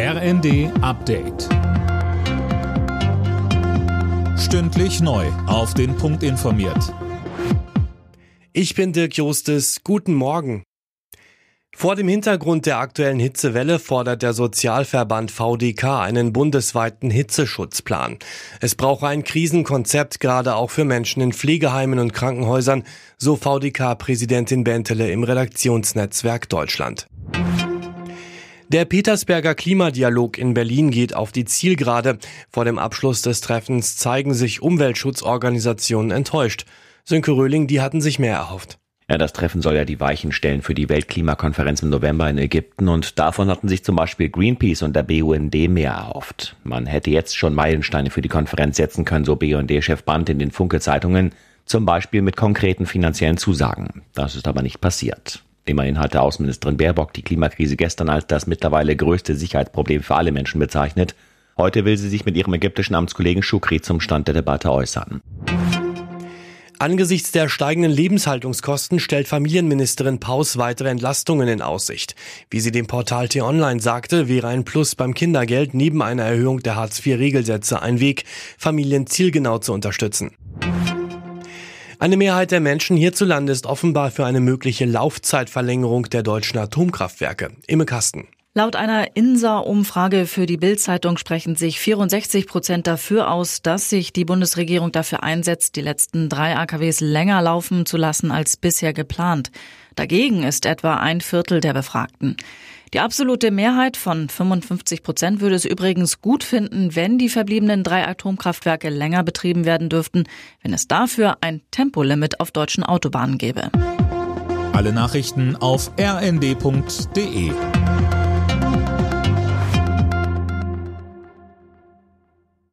RND Update. Stündlich neu. Auf den Punkt informiert. Ich bin Dirk Jostes. Guten Morgen. Vor dem Hintergrund der aktuellen Hitzewelle fordert der Sozialverband VDK einen bundesweiten Hitzeschutzplan. Es brauche ein Krisenkonzept, gerade auch für Menschen in Pflegeheimen und Krankenhäusern, so VDK-Präsidentin Bentele im Redaktionsnetzwerk Deutschland. Der Petersberger Klimadialog in Berlin geht auf die Zielgerade. Vor dem Abschluss des Treffens zeigen sich Umweltschutzorganisationen enttäuscht. Sönke Röhling, die hatten sich mehr erhofft. Ja, das Treffen soll ja die Weichen stellen für die Weltklimakonferenz im November in Ägypten und davon hatten sich zum Beispiel Greenpeace und der BUND mehr erhofft. Man hätte jetzt schon Meilensteine für die Konferenz setzen können, so BUND-Chef Brandt in den Funke-Zeitungen, zum Beispiel mit konkreten finanziellen Zusagen. Das ist aber nicht passiert. Immerhin hatte Außenministerin Baerbock die Klimakrise gestern als das mittlerweile größte Sicherheitsproblem für alle Menschen bezeichnet. Heute will sie sich mit ihrem ägyptischen Amtskollegen Shukri zum Stand der Debatte äußern. Angesichts der steigenden Lebenshaltungskosten stellt Familienministerin Paus weitere Entlastungen in Aussicht. Wie sie dem Portal T-Online sagte, wäre ein Plus beim Kindergeld neben einer Erhöhung der Hartz-IV-Regelsätze ein Weg, Familien zielgenau zu unterstützen. Eine Mehrheit der Menschen hierzulande ist offenbar für eine mögliche Laufzeitverlängerung der deutschen Atomkraftwerke. Imme Kasten. Laut einer INSA-Umfrage für die Bild-Zeitung sprechen sich 64 Prozent dafür aus, dass sich die Bundesregierung dafür einsetzt, die letzten drei AKWs länger laufen zu lassen als bisher geplant. Dagegen ist etwa ein Viertel der Befragten. Die absolute Mehrheit von 55 Prozent würde es übrigens gut finden, wenn die verbliebenen drei Atomkraftwerke länger betrieben werden dürften, wenn es dafür ein Tempolimit auf deutschen Autobahnen gäbe. Alle Nachrichten auf rnd.de